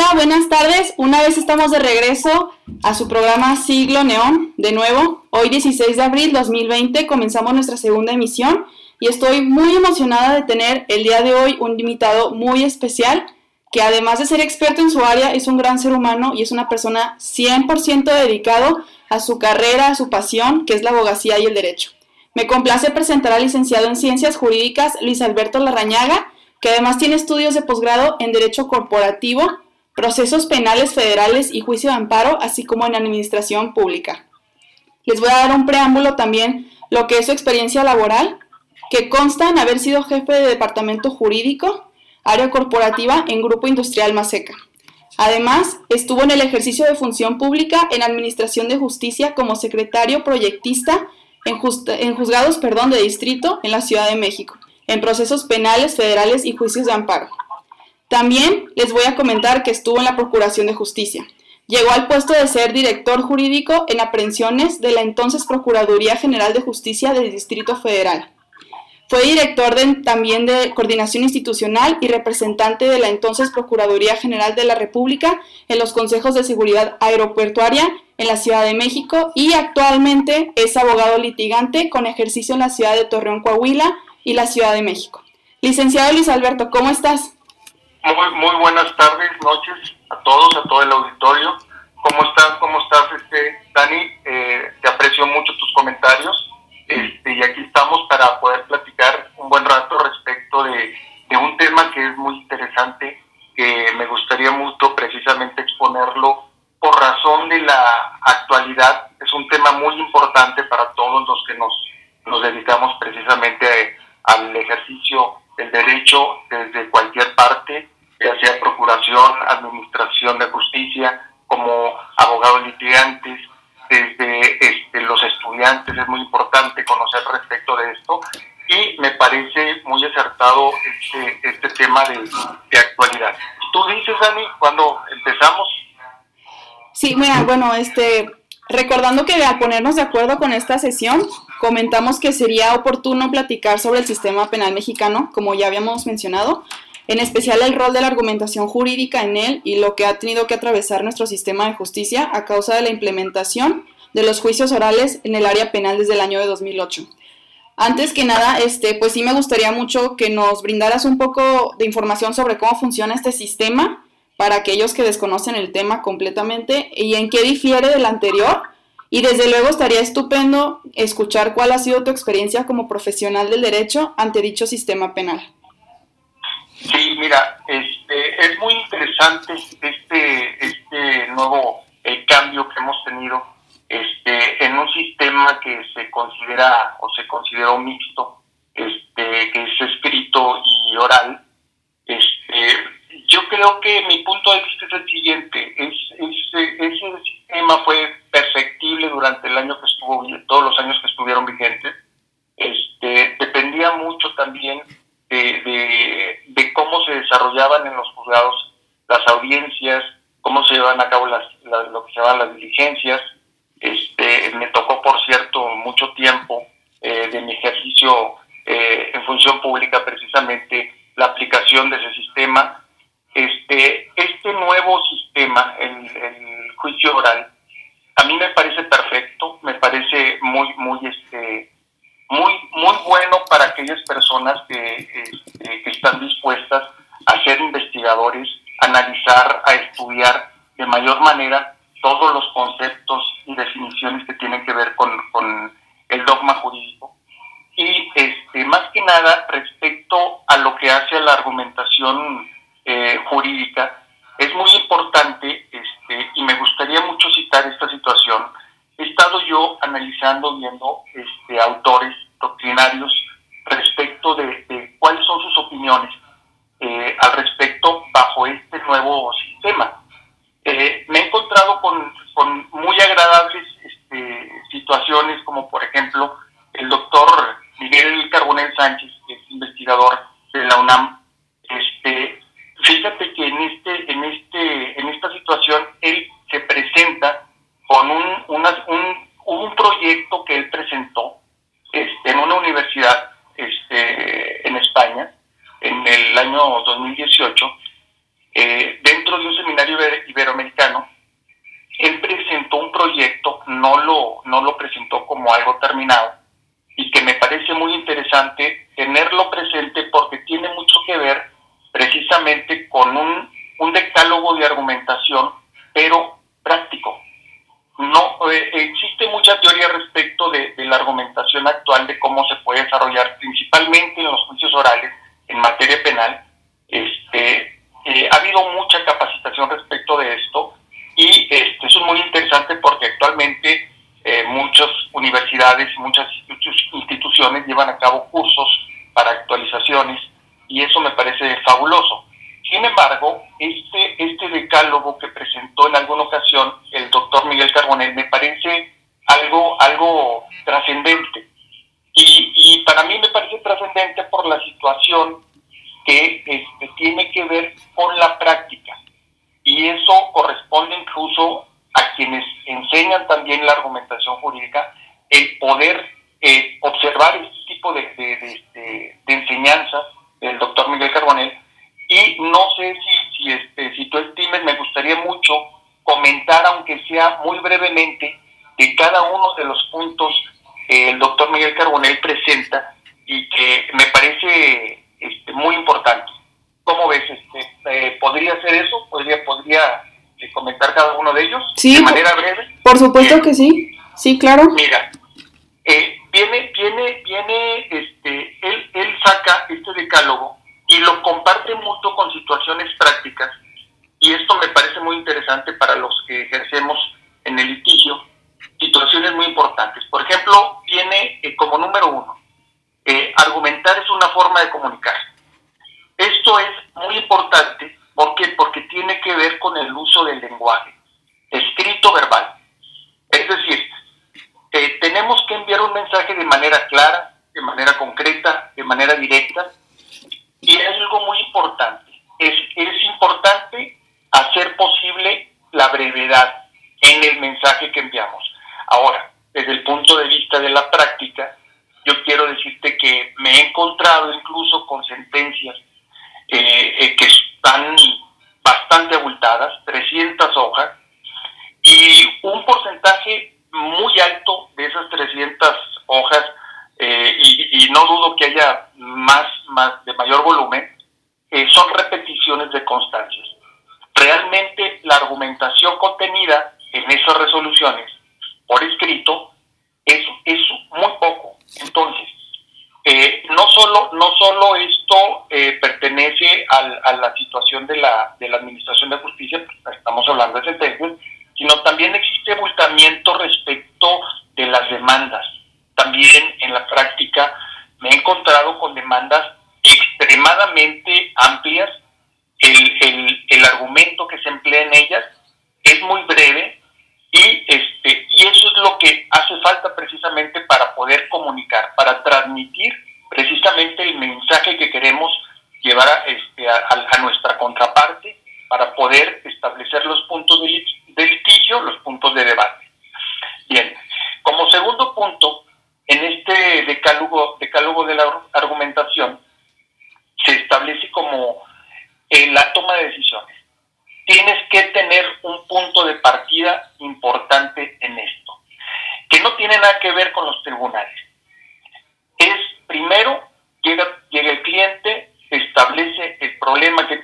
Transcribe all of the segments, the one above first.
Hola, buenas tardes. Una vez estamos de regreso a su programa Siglo Neón, de nuevo. Hoy 16 de abril 2020 comenzamos nuestra segunda emisión y estoy muy emocionada de tener el día de hoy un invitado muy especial que además de ser experto en su área es un gran ser humano y es una persona 100% dedicado a su carrera, a su pasión, que es la abogacía y el derecho. Me complace presentar al licenciado en Ciencias Jurídicas Luis Alberto Larrañaga, que además tiene estudios de posgrado en Derecho Corporativo, Procesos Penales Federales y Juicio de Amparo, así como en Administración Pública. Les voy a dar un preámbulo también lo que es su experiencia laboral, que consta en haber sido jefe de departamento jurídico, área corporativa en Grupo Industrial Maseca. Además, estuvo en el ejercicio de función pública en Administración de Justicia como secretario proyectista en, en juzgados perdón, de distrito en la Ciudad de México en procesos penales, federales y juicios de amparo. También les voy a comentar que estuvo en la Procuración de Justicia. Llegó al puesto de ser director jurídico en aprehensiones de la entonces Procuraduría General de Justicia del Distrito Federal. Fue director también de Coordinación Institucional y representante de la entonces Procuraduría General de la República en los Consejos de Seguridad Aeroportuaria en la Ciudad de México y actualmente es abogado litigante con ejercicio en la ciudad de Torreón, Coahuila, y la Ciudad de México. Licenciado Luis Alberto, ¿cómo estás? Muy, muy buenas tardes, noches a todos, a todo el auditorio. ¿Cómo estás? ¿Cómo estás, este, Dani? Eh, te aprecio mucho tus comentarios este, y aquí estamos para poder platicar un buen rato respecto de, de un tema que es muy interesante, que me gustaría mucho precisamente exponerlo por razón de la actualidad. Es un tema muy importante para todos los que nos, nos dedicamos precisamente al ejercicio del derecho desde cualquier parte, ya sea procuración, administración de justicia, como abogados litigantes, desde este, los estudiantes, es muy importante conocer respecto de esto y me parece muy acertado este, este tema de, de actualidad. ¿Tú dices, Dani, cuando empezamos? Sí, mira, bueno, este, recordando que al ponernos de acuerdo con esta sesión, comentamos que sería oportuno platicar sobre el sistema penal mexicano, como ya habíamos mencionado, en especial el rol de la argumentación jurídica en él y lo que ha tenido que atravesar nuestro sistema de justicia a causa de la implementación de los juicios orales en el área penal desde el año de 2008. Antes que nada, este, pues sí me gustaría mucho que nos brindaras un poco de información sobre cómo funciona este sistema para aquellos que desconocen el tema completamente y en qué difiere del anterior y desde luego estaría estupendo escuchar cuál ha sido tu experiencia como profesional del derecho ante dicho sistema penal. Sí, mira, este, es muy interesante este, este nuevo el cambio que hemos tenido este, en un sistema que se considera o se consideró mixto, este, que es escrito y oral. Este, yo creo que mi punto de vista es el siguiente, es, ese sistema fue perfectible durante el año que estuvo, todos los años que estuvieron vigentes, este, dependía mucho también de, de, cómo se desarrollaban en los juzgados las audiencias, cómo se llevan a cabo las, lo que se llaman las diligencias. Este, me tocó, por cierto, mucho tiempo eh, de mi ejercicio eh, en función pública precisamente la aplicación de manera la argumentación actual de cómo se puede desarrollar, principalmente en los juicios orales en materia penal. Este, eh, ha habido mucha capacitación respecto de esto y este, eso es muy interesante porque actualmente eh, muchas universidades muchas instituciones llevan a cabo cursos para actualizaciones y eso me parece fabuloso. Sin embargo, este, este decálogo que presentó en alguna ocasión el doctor Miguel Carbonell me parece algo, algo trascendente. Y, y, para mí me parece trascendente por la situación que este, tiene que ver con la práctica y eso corresponde incluso a quienes enseñan también la argumentación jurídica, el poder eh, observar este tipo de, de, enseñanzas del doctor Miguel Carbonell y no sé si, si, este, si tú estimes, me gustaría mucho comentar, aunque sea muy brevemente, de cada uno de los puntos que el doctor Miguel Carbonell presenta y que me parece este, muy importante. ¿Cómo ves? Este, eh, ¿Podría ser eso? ¿Podría, podría eh, comentar cada ellos de manera breve? Por supuesto que sí. Sí, claro. Mira, eh, viene, viene, viene, este, él, él saca este decálogo y lo comparte mucho con situaciones prácticas y esto me parece muy interesante para los que ejercemos en el litigio, situaciones muy importantes. Por ejemplo, viene como número uno, argumentar es una forma de comunicar. Esto es muy importante ¿por porque tiene que ver con el uso del lenguaje, escrito verbal. Es decir, eh, tenemos que enviar un mensaje de manera clara, de manera concreta, de manera directa, y es algo muy importante. Es, es importante hacer posible la brevedad en el mensaje que enviamos. Ahora, desde el punto de vista de la práctica, yo quiero decirte que me he encontrado incluso con sentencias eh, eh, que están bastante abultadas, 300 hojas, y un porcentaje muy alto de esas 300 hojas, eh, y, no dudo que haya más, más de mayor volumen, son repeticiones de constancias. Realmente la argumentación contenida en esas resoluciones por escrito es, es muy poco. Entonces, eh, no solo no solo esto eh, pertenece a la situación de la, de la administración de justicia, pues, estamos hablando de sentencias, sino también existe abultamiento respecto de las demandas. También en la práctica me he encontrado con demandas extremadamente amplias. El, el, el argumento que se emplea en ellas es muy breve y, este, y eso es lo que hace falta precisamente para poder comunicar, para transmitir precisamente el mensaje que queremos llevar a, este, a, nuestra contraparte para poder establecer los puntos de litigio, los puntos de debate. Bien, como segundo punto, en este decálogo, decálogo de la argumentación, se establece como eh, la toma de decisiones tienes que tener un punto de partida importante en esto, que no tiene nada que ver con los tribunales. Es primero, llega, llega el cliente, establece el problema que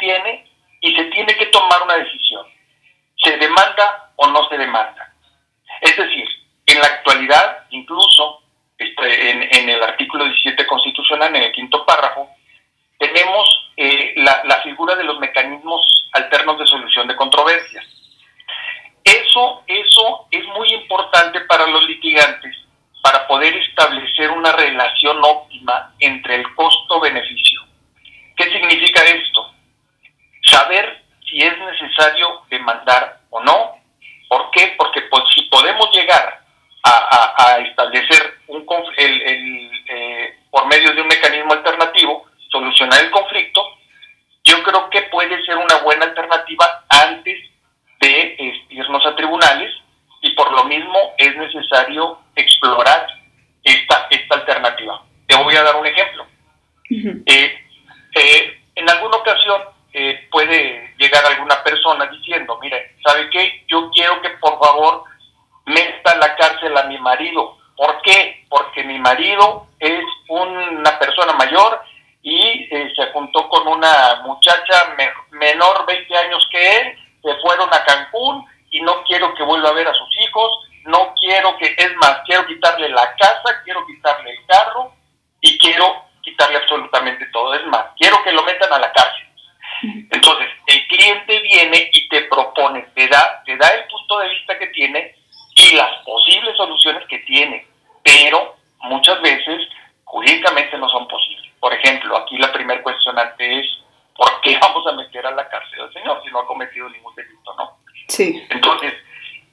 señor si no ha cometido ningún delito, ¿no? Sí. Entonces,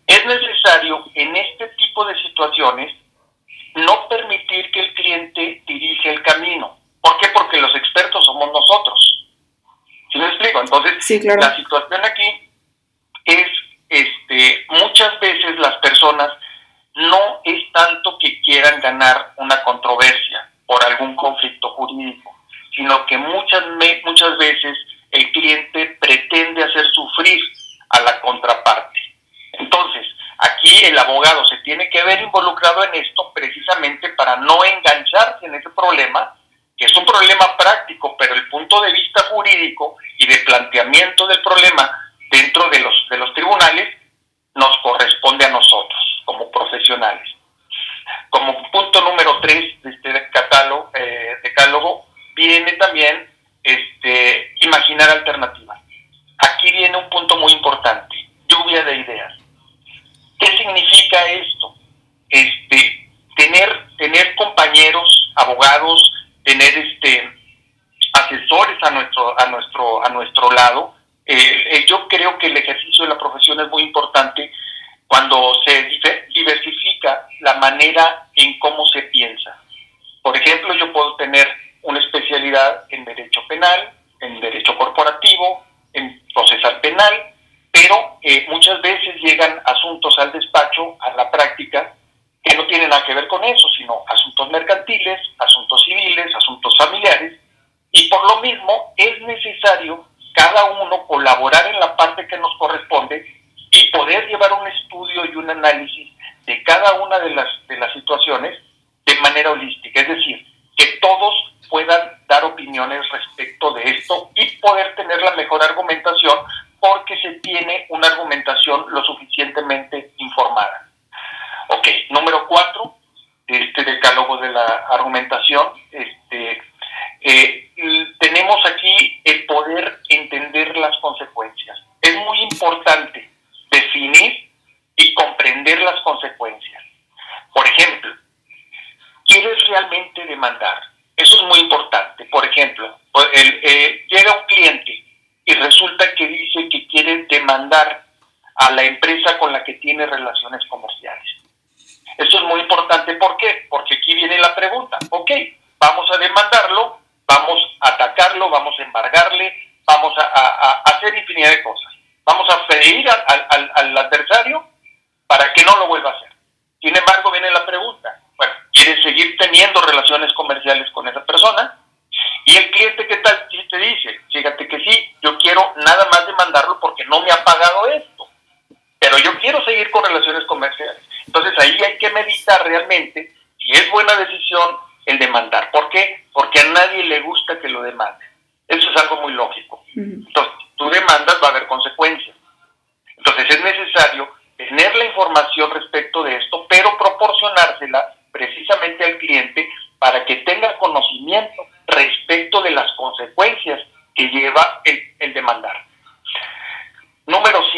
es necesario en este tipo de situaciones no permitir que el cliente dirija el camino. ¿Por qué? Porque los expertos somos nosotros. ¿Sí me explico? Entonces, la situación aquí es, este, muchas veces las personas no es tanto que quieran ganar una controversia colaborar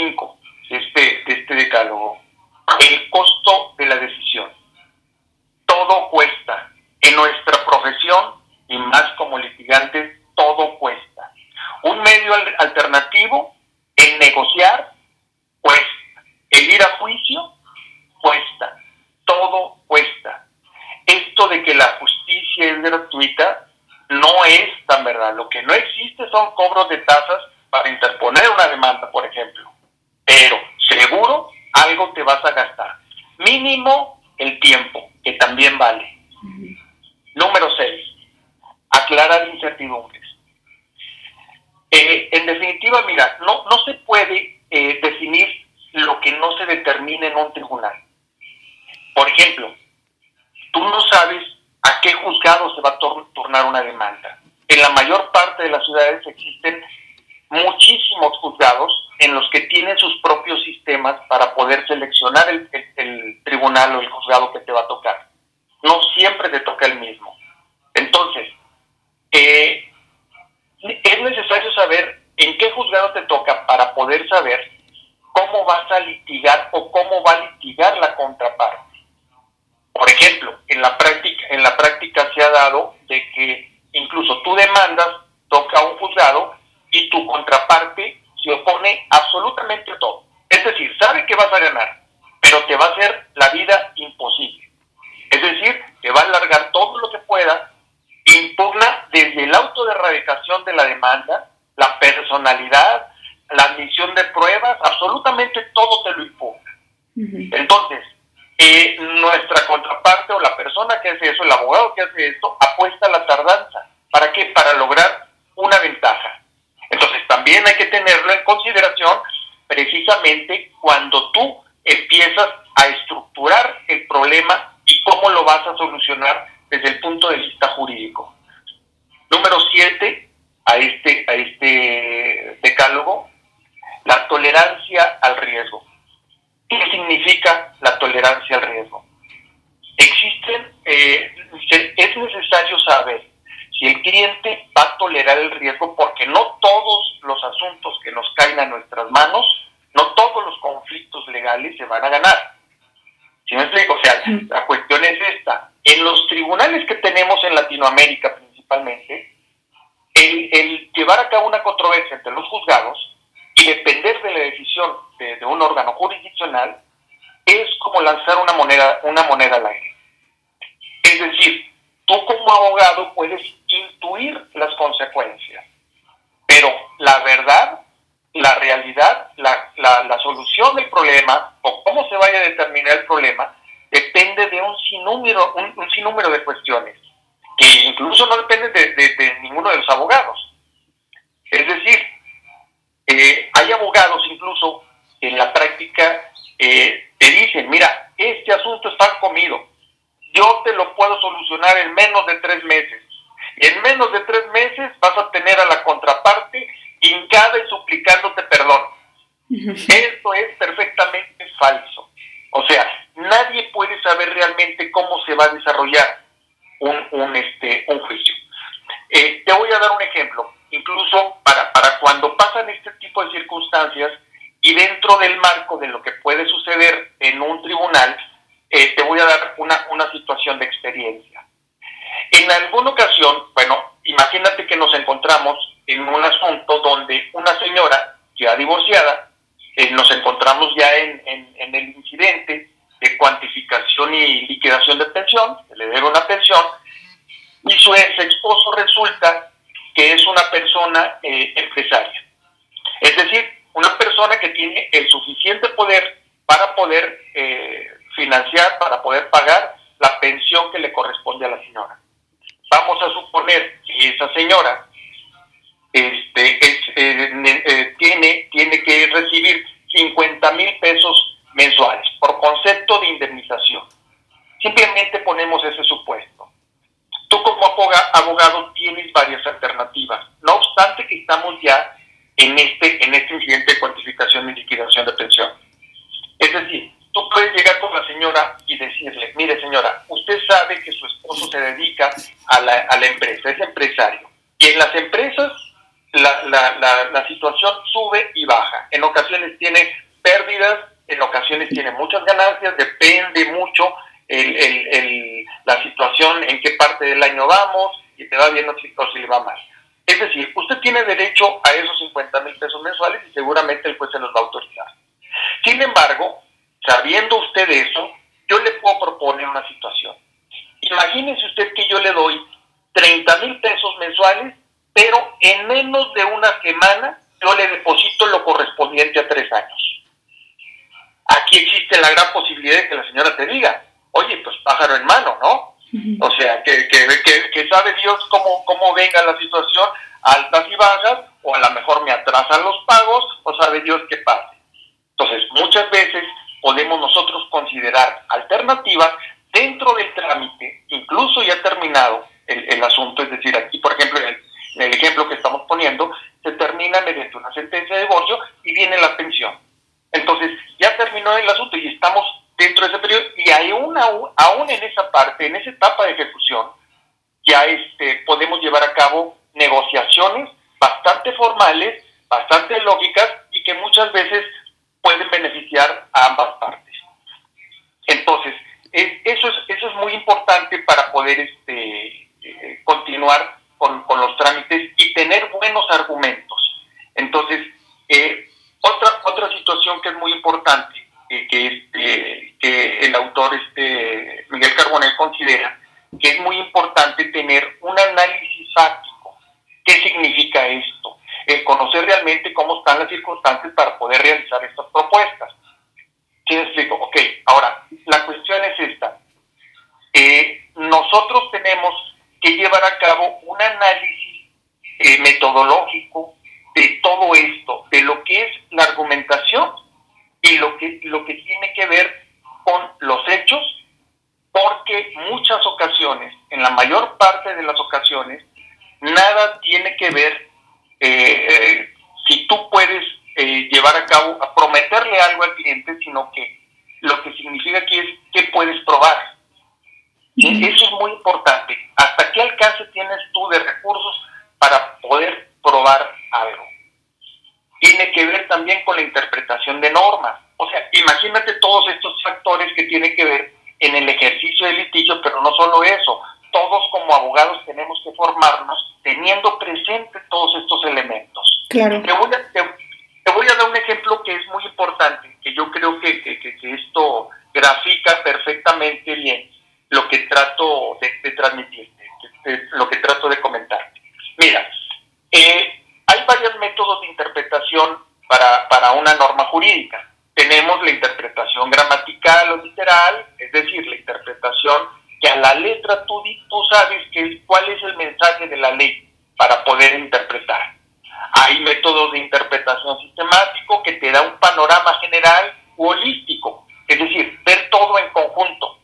5 este, este decálogo. El costo de la decisión. Todo cuesta. En nuestra profesión y más como litigantes, todo cuesta. Un medio alternativo, el negociar, cuesta. El ir a juicio, cuesta. Todo cuesta. Esto de que la justicia es gratuita no es tan verdad. Lo que no existe son cobros de todo te lo impugna. Entonces, eh, nuestra contraparte o la persona que hace eso, el abogado que hace esto, apuesta a la tardanza. ¿Para qué? Para lograr una ventaja. Entonces también hay que tenerlo en consideración precisamente cuando tú empiezas a estructurar el problema y cómo lo vas a solucionar desde el punto de vista jurídico. Número siete, a este, a este decálogo, la tolerancia al riesgo. ¿Qué significa la tolerancia al riesgo? Existen, eh, es necesario saber si el cliente va a tolerar el riesgo porque no todos los asuntos que nos caen a nuestras manos, no todos los conflictos legales se van a ganar. ¿Sí me explico? O sea, la cuestión es esta. En los tribunales que tenemos en Latinoamérica principalmente, el, el llevar a cabo una controversia entre los juzgados y depender de la decisión de, de un órgano jurisdiccional es como lanzar una moneda, una moneda al aire. Es decir, tú como abogado puedes intuir las consecuencias, pero la verdad, la realidad, la, la, solución del problema o cómo se vaya a determinar el problema depende de un sinnúmero, un, sinnúmero de cuestiones, que incluso no dependen de, ninguno de los abogados. Es decir, eh, hay abogados incluso en la práctica eh, te dicen, mira, este asunto está comido, yo te lo puedo solucionar en menos de tres meses. Y en menos de tres meses vas a tener a la contraparte hincada y suplicándote perdón. Esto es perfectamente falso. O sea, nadie puede saber realmente cómo se va a desarrollar un, un, este, un juicio. Eh, te voy a dar un ejemplo. Incluso para, para cuando pasan este tipo de circunstancias y dentro del marco de lo que puede suceder en un tribunal, eh, te voy a dar una, una situación de experiencia. En alguna ocasión, bueno, imagínate que nos encontramos en un asunto donde una señora ya divorciada, eh, nos encontramos ya en, en, el incidente de cuantificación y liquidación de pensión, le debe una pensión, y su ex esposo resulta que es una persona eh, empresaria. Es decir, una persona que tiene el suficiente poder para poder eh, financiar, para poder pagar la pensión que le corresponde a la señora. Vamos a suponer que esa señora este, eh, eh, tiene, tiene que recibir 50 mil pesos mensuales por concepto de indemnización. Simplemente ponemos ese supuesto. Tú como abogado tienes varias alternativas. No obstante que estamos ya en este, en este incidente de cuantificación y liquidación de pensión. Es decir, tú puedes llegar con la señora y decirle, mire señora, usted sabe que su esposo se dedica a la, a la empresa, es empresario. Y en las empresas la, la, la, situación sube y baja. En ocasiones tiene pérdidas, en ocasiones tiene muchas ganancias, depende mucho el, el, el, la situación, en qué parte del año vamos, y te va bien o si, o si le va mal. Es decir, usted tiene derecho a esos 50 mil pesos mensuales y seguramente el juez se los va a autorizar. Sin embargo, sabiendo usted eso, yo le puedo proponer una situación. Imagínese usted que yo le doy 30 mil pesos mensuales, pero en menos de una semana yo le deposito lo correspondiente a tres años. Aquí existe la gran posibilidad de que la señora te diga, oye, pues pájaro en mano, ¿no? O sea, que, que, que, sabe Dios cómo, cómo venga la situación, altas y bajas, o a lo mejor me atrasan los pagos, o sabe Dios qué pase. Entonces, muchas veces podemos nosotros considerar alternativas dentro del trámite, incluso ya terminado el, asunto, es decir, aquí por ejemplo en el, ejemplo que estamos poniendo, se termina mediante una sentencia de divorcio y viene la pensión. Entonces, ya terminó el asunto y estamos dentro de ese periodo y hay una, aún en esa parte, en esa etapa de ejecución, ya este, podemos llevar a cabo negociaciones bastante formales, bastante lógicas y que muchas veces pueden beneficiar a ambas partes. Entonces, eso, es, eso es muy importante para poder este, eh, continuar con, los trámites y tener buenos argumentos. Entonces, eh, otra, otra situación que es muy importante, eh, que, este, que el autor este, Miguel Carbonell considera, que es muy importante tener un análisis fáctico. ¿Qué significa esto? Conocer realmente cómo están las circunstancias para poder realizar estas propuestas. ¿Sí explico? Ok, ahora, la cuestión es esta. Eh, nosotros tenemos que llevar a cabo un análisis eh, metodológico de todo esto, de lo que es la argumentación y lo que, lo que tiene que ver con los hechos, porque muchas ocasiones, en la mayor parte de las ocasiones, nada tiene que ver eh, si tú puedes eh, llevar a cabo, prometerle algo al cliente, sino que lo que significa aquí es que puedes probar. Eso es muy importante. ¿Hasta qué alcance tienes tú de recursos para poder probar algo? Tiene que ver también con la interpretación de normas. O sea, imagínate todos estos factores que tienen que ver en el ejercicio del litigio, pero no solo eso. Todos como abogados tenemos que formarnos teniendo presente todos estos elementos. Claro. Te voy a, te voy a dar un ejemplo que es muy importante, que yo creo que, esto grafica perfectamente bien lo que trato de, transmitir, lo que trato de comentar. Mira, eh, hay varios métodos de interpretación para, para una norma jurídica. Tenemos la interpretación gramatical o literal, es decir, la interpretación que a la letra tú, tú sabes que, cuál es el mensaje de la ley para poder interpretar. Hay métodos de interpretación sistemático que te da un panorama general holístico, es decir, ver todo en conjunto.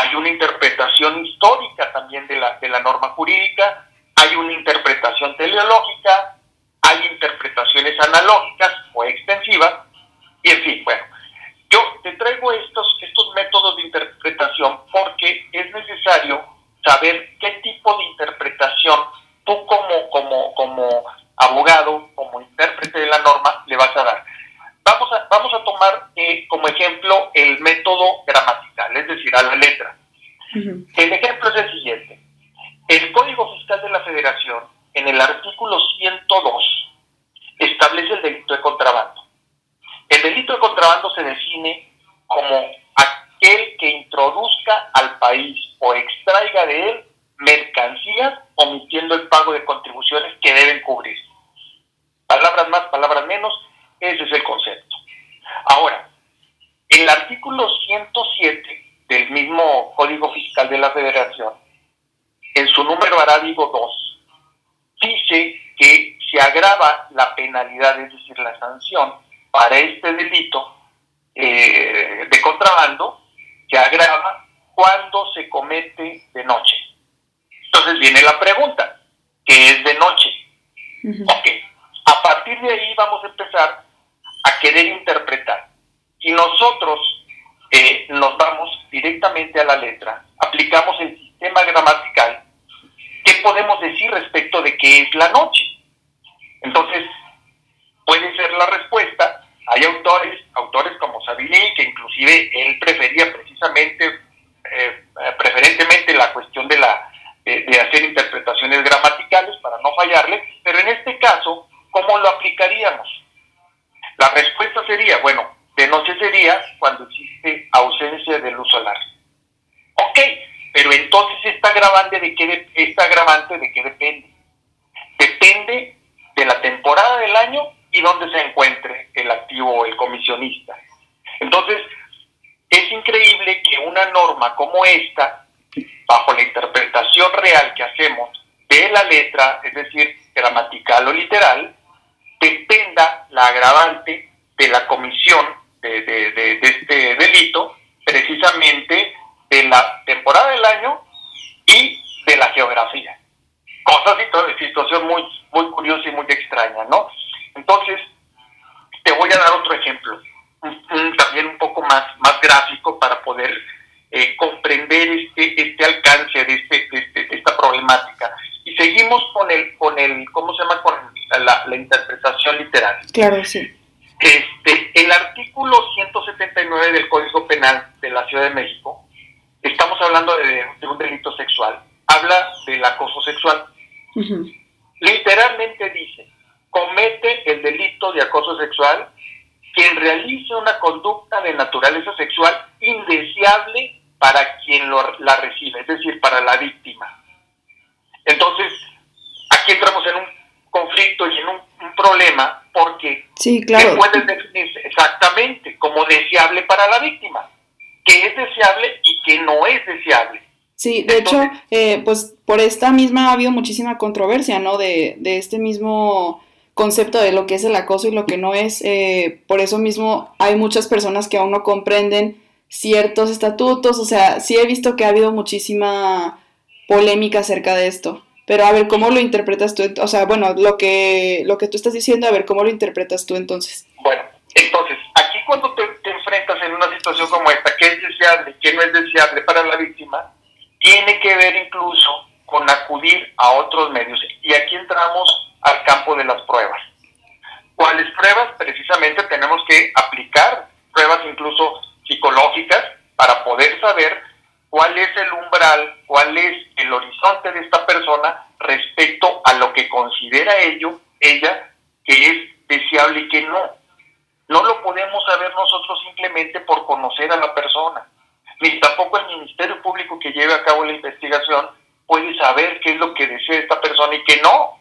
Hay una interpretación histórica también de la, de la norma jurídica, hay una interpretación teleológica, hay interpretaciones analógicas o extensivas, y en fin, bueno, yo te traigo estos, estos métodos de interpretación porque es necesario saber qué tipo de interpretación tú como, como, como abogado, como intérprete de la norma, le vas a dar. Vamos a, vamos a tomar eh, como ejemplo el método gramatical, es decir, a la letra. El ejemplo es el siguiente. El Código Fiscal de la Federación, en el artículo 102, establece el delito de contrabando. El delito de contrabando se define como aquel que introduzca al país o extraiga de él mercancías omitiendo el pago de contribuciones que deben cubrir. Palabras más, palabras menos, ese es el concepto. Ahora, el artículo 107 del mismo Código Fiscal de la Federación, en su número arábigo 2, dice que se agrava la penalidad, es decir, la sanción para este delito eh, de contrabando, se agrava cuando se comete de noche. Entonces viene la pregunta, ¿qué es de noche? Ok, a partir de ahí vamos a empezar a querer interpretar. Y nosotros eh, nos vamos directamente a la letra, aplicamos el sistema gramatical, ¿qué podemos decir respecto de qué es la noche? Entonces, puede ser la respuesta. Hay autores, autores como Savigny, que inclusive él prefería precisamente, eh, preferentemente la cuestión de, la, de hacer interpretaciones gramaticales para no fallarle, pero en este caso ¿cómo lo aplicaríamos? La respuesta sería, bueno, de noche sería cuando existe ausencia de luz solar. Ok, pero entonces esta agravante de qué, esta agravante de qué depende? Depende de la temporada del año y dónde se encuentre el activo o el comisionista. Entonces, es increíble que una norma como esta, bajo la interpretación real que hacemos de la letra, es decir, gramatical o literal, dependa la agravante de la comisión de, de, de, este delito, precisamente de la temporada del año y de la geografía. Cosa, situación muy, muy curiosa y muy extraña, ¿no? Entonces, te voy a dar otro ejemplo, un, también un poco más, más gráfico para poder eh, comprender este, este alcance de, este, este, esta problemática. Y seguimos con el, con el, ¿cómo se llama? Con la, la interpretación literal. Claro, sí. Este, el artículo 179 del Código Penal de la Ciudad de México, estamos hablando de, un delito sexual, habla del acoso sexual. Literalmente dice, comete el delito de acoso sexual quien realice una conducta de naturaleza sexual indeseable para quien la recibe, es decir, para la víctima. Entonces, aquí entramos en un conflicto y en un, problema porque sí, claro. puede definirse exactamente como deseable para la víctima, que es deseable y que no es deseable. Sí, de hecho, eh, pues por esta misma ha habido muchísima controversia, ¿no? De, de este mismo concepto de lo que es el acoso y lo que no es. Eh, por eso mismo hay muchas personas que aún no comprenden ciertos estatutos, o sea, sí he visto que ha habido muchísima polémica acerca de esto. Pero a ver, ¿cómo lo interpretas tú? O sea, bueno, lo que, lo que tú estás diciendo, a ver, ¿cómo lo interpretas tú entonces? Bueno, entonces, aquí cuando te, enfrentas en una situación como esta, ¿qué es deseable, qué no es deseable para la víctima? Tiene que ver incluso con acudir a otros medios. Y aquí entramos al campo de las pruebas. ¿Cuáles pruebas? Precisamente tenemos que aplicar pruebas incluso psicológicas para poder saber cuál es el umbral, cuál es el horizonte de esta persona respecto a lo que considera ello, ella, que es deseable y que no. No lo podemos saber nosotros simplemente por conocer a la persona, ni tampoco el Ministerio Público que lleve a cabo la investigación puede saber qué es lo que desea esta persona y qué no.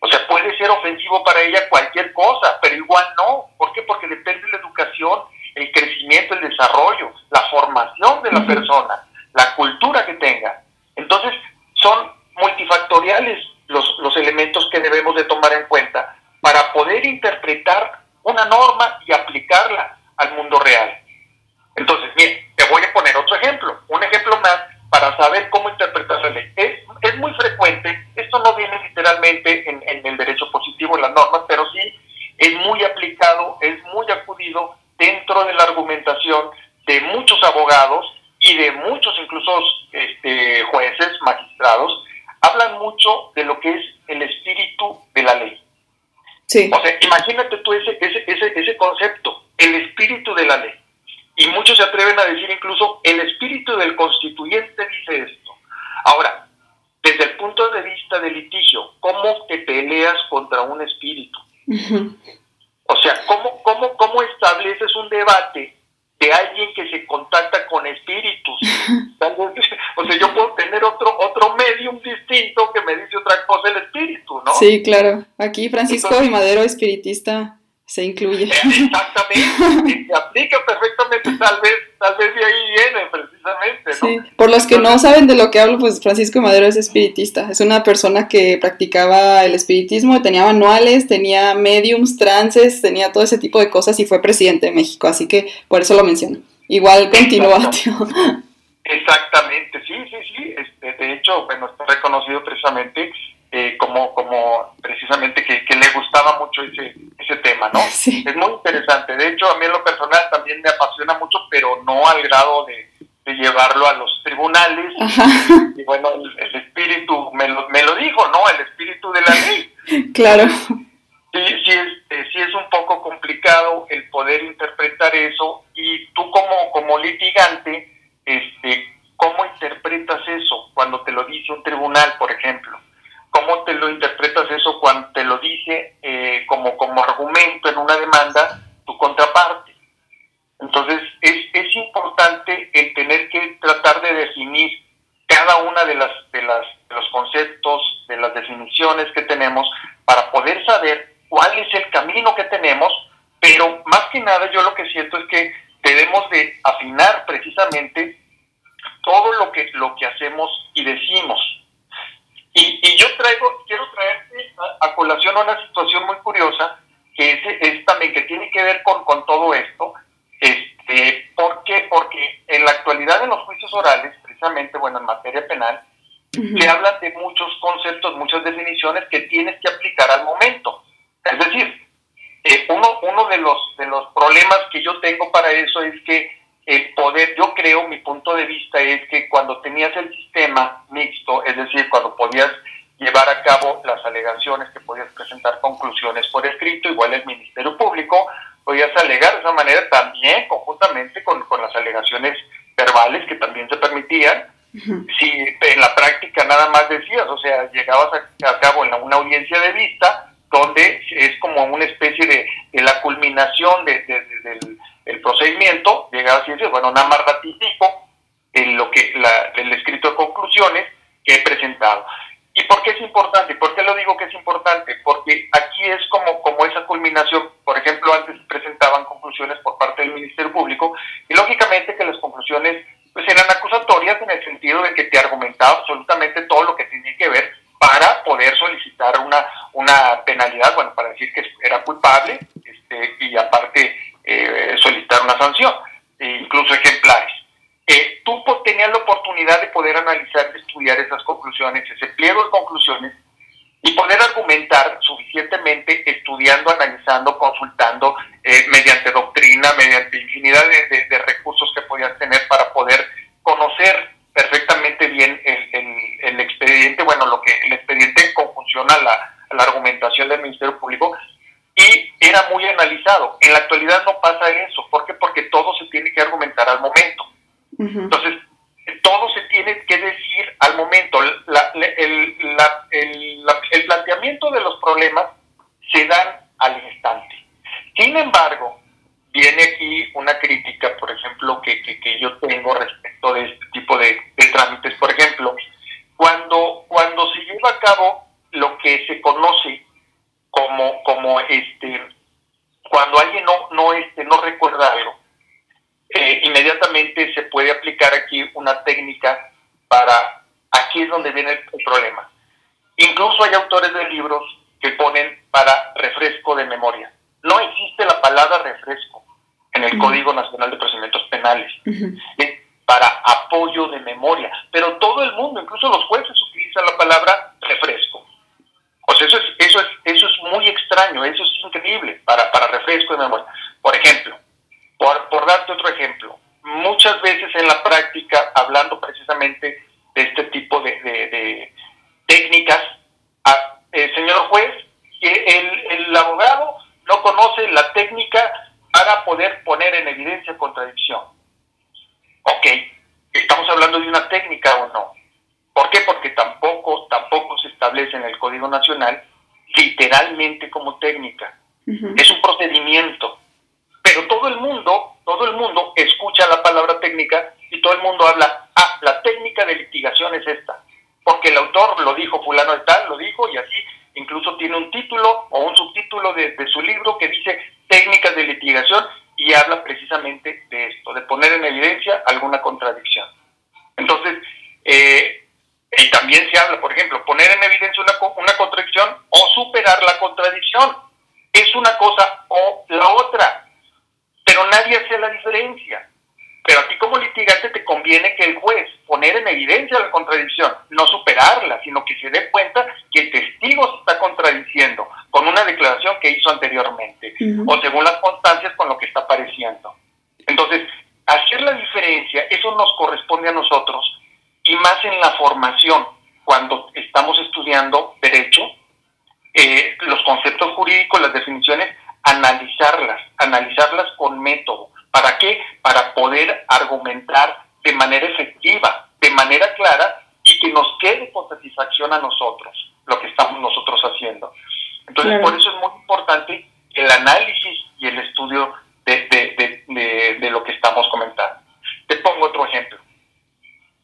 O sea, puede ser ofensivo para ella cualquier cosa, pero igual no. ¿Por qué? Porque depende de la educación, el crecimiento, el desarrollo, la formación de la persona la cultura que tenga. Entonces, son multifactoriales los, los elementos que debemos de tomar en cuenta para poder interpretar una norma y aplicarla al mundo real. Entonces, bien, te voy a poner otro ejemplo, un ejemplo más para saber cómo interpretar la ley. Es, es muy frecuente, esto no viene literalmente en, en el derecho positivo, en las normas, pero sí es muy aplicado, es muy acudido dentro de la argumentación de muchos abogados y de muchos incluso este, jueces, magistrados, hablan mucho de lo que es el espíritu de la ley. Sí. O sea, imagínate tú ese, ese, ese, ese concepto, el espíritu de la ley. Y muchos se atreven a decir incluso, el espíritu del constituyente dice esto. Ahora, desde el punto de vista del litigio, ¿cómo te peleas contra un espíritu? O sea, ¿cómo, cómo, ¿cómo estableces un debate de alguien que se contacta con espíritus. o sea, yo puedo tener otro otro medium distinto que me dice otra cosa el espíritu, ¿no? Sí, claro. Aquí Francisco y Madero, espiritista, se incluye. Exactamente, se aplica perfectamente, tal vez, tal vez de ahí viene precisamente, ¿no? Sí. Por los que no saben de lo que hablo, pues Francisco Madero es espiritista, es una persona que practicaba el espiritismo, tenía manuales, tenía mediums, trances, tenía todo ese tipo de cosas y fue presidente de México, así que por eso lo menciono. Igual continúa, tío. Exactamente, sí, sí, sí. Este, de hecho, bueno, está reconocido precisamente eh, como, como precisamente que, le gustaba mucho ese, ese tema, ¿no? Es muy interesante. De hecho, a mí en lo personal también me apasiona mucho, pero no al grado de, llevarlo a los tribunales. Y bueno, el, espíritu me lo, me lo dijo, ¿no? El espíritu de la ley. Claro. Sí, sí es, eh, sí es un poco complicado el poder interpretar eso y tú como, como litigante, este, ¿cómo interpretas eso cuando te lo dice un tribunal, por ejemplo? ¿Cómo te lo interpretas eso cuando te lo dice eh, como, como argumento en una demanda tu contraparte? Entonces, es, es importante el tener que tratar de definir cada una de las, de las los conceptos, de las definiciones que tenemos para poder saber cuál es el camino que tenemos, pero más que nada yo lo que siento es que debemos de afinar precisamente todo lo que, lo que hacemos y decimos. Y, yo traigo, quiero traerte a, colación una situación muy curiosa, que es, también que tiene que ver con, con todo esto. Este, ¿Por qué? Porque en la actualidad en los juicios orales, precisamente, bueno, en materia penal, se hablan de muchos conceptos, muchas definiciones que tienes que aplicar al momento. Es decir, eh, uno, uno de los, de los problemas que yo tengo para eso es que el poder, yo creo, mi punto de vista es que cuando tenías el sistema mixto, es decir, cuando podías llevar a cabo las alegaciones, que podías presentar conclusiones por escrito, igual el Ministerio Público, podías alegar de esa manera también conjuntamente con, con las alegaciones verbales que también se permitían. Si en la práctica nada más decías, o sea, llegabas a, cabo en una audiencia de vista, donde es como una especie de, de la culminación de, del el procedimiento, llegaba y decir, bueno, nada más ratifico en lo que la, el escrito de conclusiones que he presentado. ¿Y por qué es importante? ¿Por qué lo digo que es importante? Porque aquí es como, como esa culminación, por ejemplo, antes presentaban conclusiones por parte del Ministerio Público y lógicamente que las conclusiones pues eran acusatorias en el sentido de que te argumentaba absolutamente todo lo que tenía que ver para poder solicitar una, una penalidad, bueno, para decir que era culpable este, y aparte eh, solicitar una sanción, e incluso ejemplares. Eh, tú tenías la oportunidad de poder analizar, de estudiar esas conclusiones, ese pliego de conclusiones, y poder argumentar suficientemente estudiando, analizando, consultando, eh, mediante doctrina, mediante infinidad de, recursos que podías tener para poder conocer perfectamente bien el, expediente, bueno, lo que el expediente en conjunción a la, a la argumentación del Ministerio Público y era muy analizado. En la actualidad no pasa eso. ¿Por qué? Porque todo se tiene que argumentar al momento. Entonces, todo se tiene que decir al momento. el, el, planteamiento de los problemas se dan al instante. Sin embargo, viene aquí una crítica, por conviene que el juez poner en evidencia la contradicción, no superarla, sino que se dé cuenta que el testigo se está contradiciendo con una declaración que hizo anteriormente o según las constancias con lo que está apareciendo. Entonces, hacer la diferencia, eso nos corresponde a nosotros y más en la formación, cuando estamos estudiando derecho, eh, los conceptos jurídicos, las definiciones, analizarlas, analizarlas con método. ¿Para qué? Para poder argumentar de manera efectiva, de manera clara y que nos quede con satisfacción a nosotros lo que estamos nosotros haciendo. Entonces, por eso es muy importante el análisis y el estudio de lo que estamos comentando. Te pongo otro ejemplo.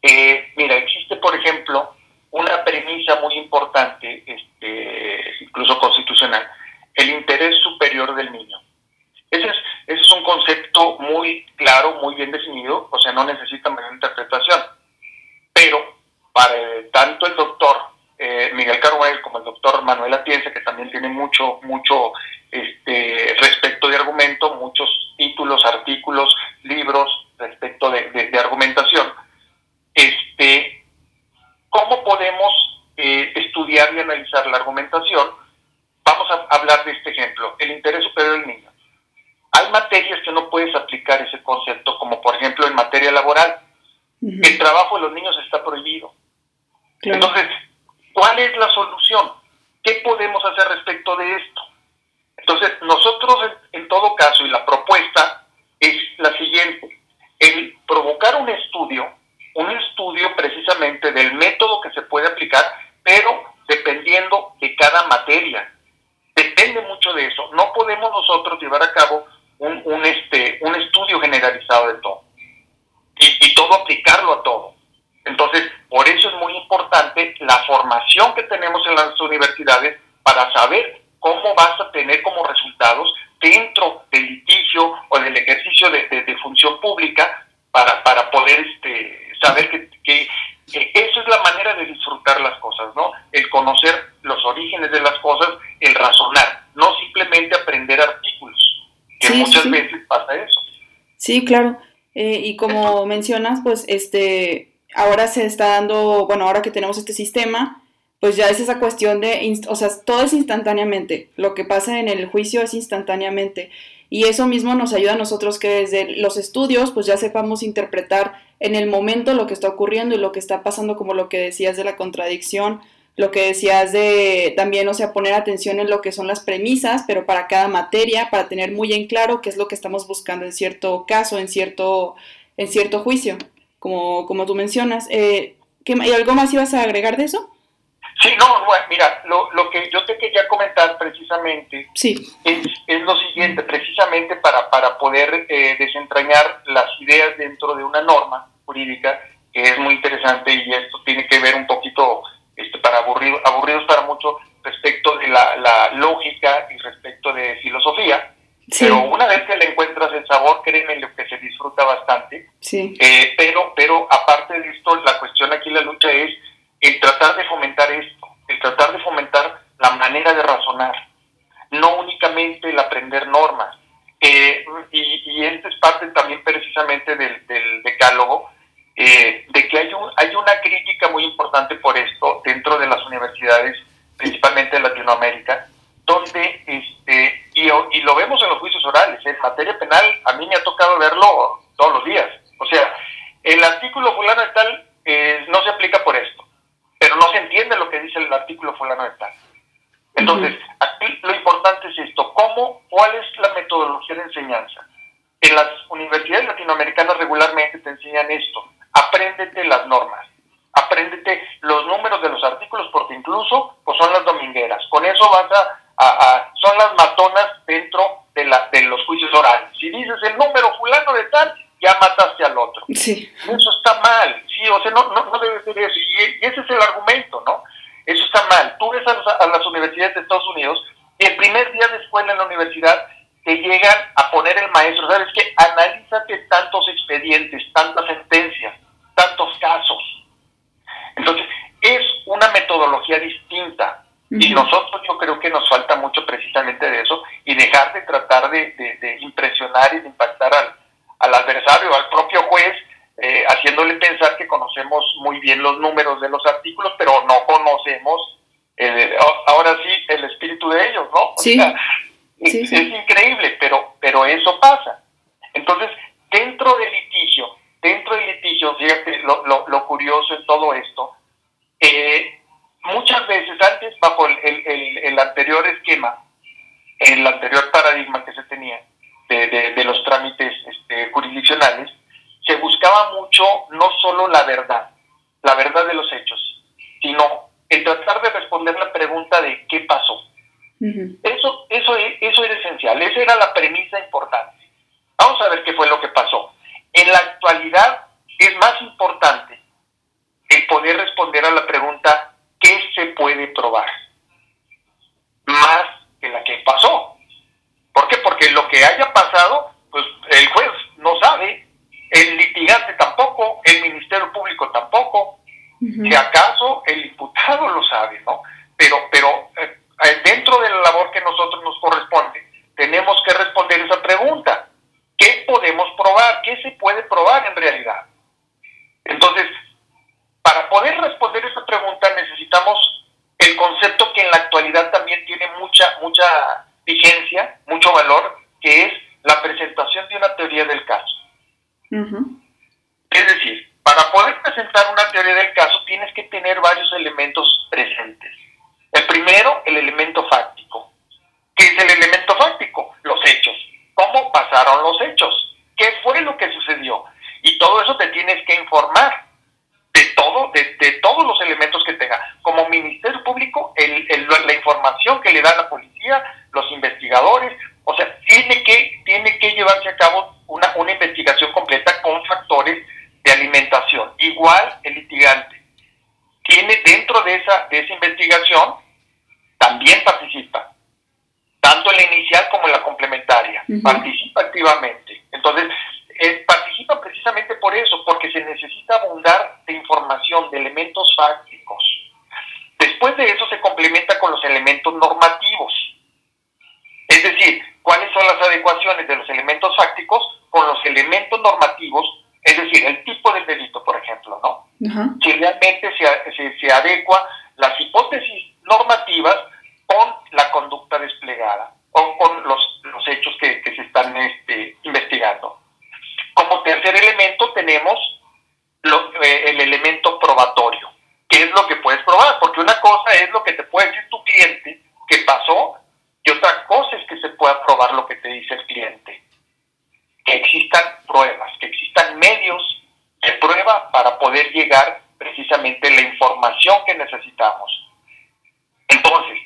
Eh, mira, existe, por ejemplo, una premisa muy importante, este, incluso constitucional, el interés superior del niño. Ese es, un concepto muy claro, muy bien definido, o sea, no necesita mayor interpretación. Pero para tanto el doctor eh, Miguel Caruel como el doctor Manuel Atienza, que también tiene mucho, mucho este, respecto de argumento, muchos títulos, artículos, libros respecto de argumentación, este, ¿cómo podemos eh, estudiar y analizar la argumentación? Vamos a hablar de este ejemplo, el interés superior del niño. Hay materias que no puedes aplicar ese concepto, como por ejemplo en materia laboral. El trabajo de los niños está prohibido. Entonces, ¿cuál es la solución? ¿Qué podemos hacer respecto de esto? Entonces, nosotros en, todo caso, y la propuesta es la siguiente, el provocar un estudio, un estudio presente Sí, claro. Eh, y como mencionas, pues este ahora se está dando, bueno, ahora que tenemos este sistema, pues ya es esa cuestión de, o sea, todo es instantáneamente, lo que pasa en el juicio es instantáneamente. Y eso mismo nos ayuda a nosotros que desde los estudios, pues ya sepamos interpretar en el momento lo que está ocurriendo y lo que está pasando, como lo que decías de la contradicción, lo que decías de también, o sea, poner atención en lo que son las premisas, pero para cada materia, para tener muy en claro qué es lo que estamos buscando en cierto caso, en cierto, en cierto juicio como, como tú mencionas. Eh, ¿Y algo más ibas a agregar de eso? Sí, no, mira, lo, lo que yo te quería comentar precisamente sí. es, es lo siguiente, precisamente para, para poder eh, desentrañar las ideas dentro de una norma jurídica, que es muy interesante y esto tiene que ver un poquito, este, para aburrido, aburridos para mucho, respecto de la, la lógica y respecto de filosofía. Pero una vez que le encuentras el sabor, créeme lo que se disfruta bastante. Sí. Eh, pero, pero aparte de esto, la cuestión aquí, la lucha es el tratar de fomentar esto, el tratar de fomentar la manera de razonar, no únicamente el aprender normas. Eh, y, y esta es parte también precisamente del, del decálogo, eh, de que hay, un, hay una crítica muy importante por esto dentro de las universidades, principalmente de Latinoamérica, donde, este, y, y, lo vemos en los juicios orales, en materia penal, a mí me ha tocado verlo todos los días. O sea, el artículo fulano de tal eh, no se aplica por esto, pero no se entiende lo que dice el artículo fulano de tal. Entonces, aquí lo importante es esto, ¿cómo, cuál es la metodología de enseñanza? En las universidades latinoamericanas regularmente te enseñan esto, apréndete las normas, apréndete los números de los artículos, porque incluso pues, son las domingueras. Con eso vas a son las matonas dentro de, la, de los juicios orales. Si dices el número fulano de tal, ya mataste al otro. Sí. Eso está mal, sí, o sea, no, no, debe ser eso. Y, ese es el argumento, ¿no? Eso está mal. Tú ves a, las universidades de Estados Unidos, y el primer día de escuela en la universidad te llegan a poner el maestro, ¿sabes qué? Analízate tantos expedientes, tantas sentencias, tantos casos. Entonces, es una metodología distinta. Y nosotros yo creo que nos falta mucho precisamente de eso y dejar de tratar de, impresionar y de impactar al, al adversario, al propio juez, eh, haciéndole pensar que conocemos muy bien los números de los artículos, pero no conocemos, ahora sí, el espíritu de ellos, ¿no? sí. es, increíble, pero, pero eso pasa. Entonces, dentro del litigio, dentro del litigio, fíjate lo, lo, lo curioso en todo esto, eh, muchas veces antes, bajo el, anterior esquema, el anterior paradigma que se tenía de, los trámites este, jurisdiccionales, se buscaba mucho no solo la verdad, la verdad de los hechos, sino el tratar de responder la pregunta de qué pasó. Eso, eso, eso era esencial, esa era la premisa importante. Vamos a ver qué fue lo que pasó. En la actualidad es más importante el poder responder a la pregunta ¿qué se puede probar? Más que la que pasó. ¿Por qué? Porque lo que haya pasado, pues el juez no sabe, el litigante tampoco, el Ministerio Público tampoco, si acaso el imputado lo sabe, ¿no? Pero, pero eh, eh, dentro de la labor que nosotros nos corresponde, tenemos que responder esa pregunta. ¿Qué podemos probar? ¿Qué se puede probar en realidad? Entonces, para poder responder esa pregunta necesitamos el concepto que en la actualidad también tiene mucha, mucha vigencia, mucho valor, que es la presentación de una teoría del caso. Es decir, para poder presentar una teoría del caso tienes que tener varios elementos presentes. El primero, el elemento fáctico. ¿Qué es el elemento fáctico? Los hechos. ¿Cómo pasaron los hechos? ¿Qué fue lo que sucedió? Y todo eso te tienes que informar de todo, de, todos los elementos que tenga. Como Ministerio Público, el, la información que le da la policía, los investigadores, o sea, tiene que, tiene que llevarse a cabo una, una investigación completa con factores de alimentación. Igual el litigante tiene dentro de esa, de esa investigación, también participa, tanto en la inicial como en la complementaria, participa activamente. Entonces, eh, participa precisamente por eso, porque se necesita abundar de información, de elementos fácticos. Después de eso se complementa con los elementos normativos. Es decir, cuáles son las adecuaciones de los elementos fácticos con los elementos normativos, es decir, el tipo del delito, por ejemplo, Si realmente se, se, adecua las hipótesis normativas con la conducta desplegada o con los, los hechos que, que se están este, investigando. Como tercer elemento tenemos eh, el elemento probatorio. ¿Qué es lo que puedes probar? Porque una cosa es lo que te puede decir tu cliente que pasó y otra cosa es que se pueda probar lo que te dice el cliente. Que existan pruebas, que existan medios de prueba para poder llegar precisamente a la información que necesitamos. Entonces,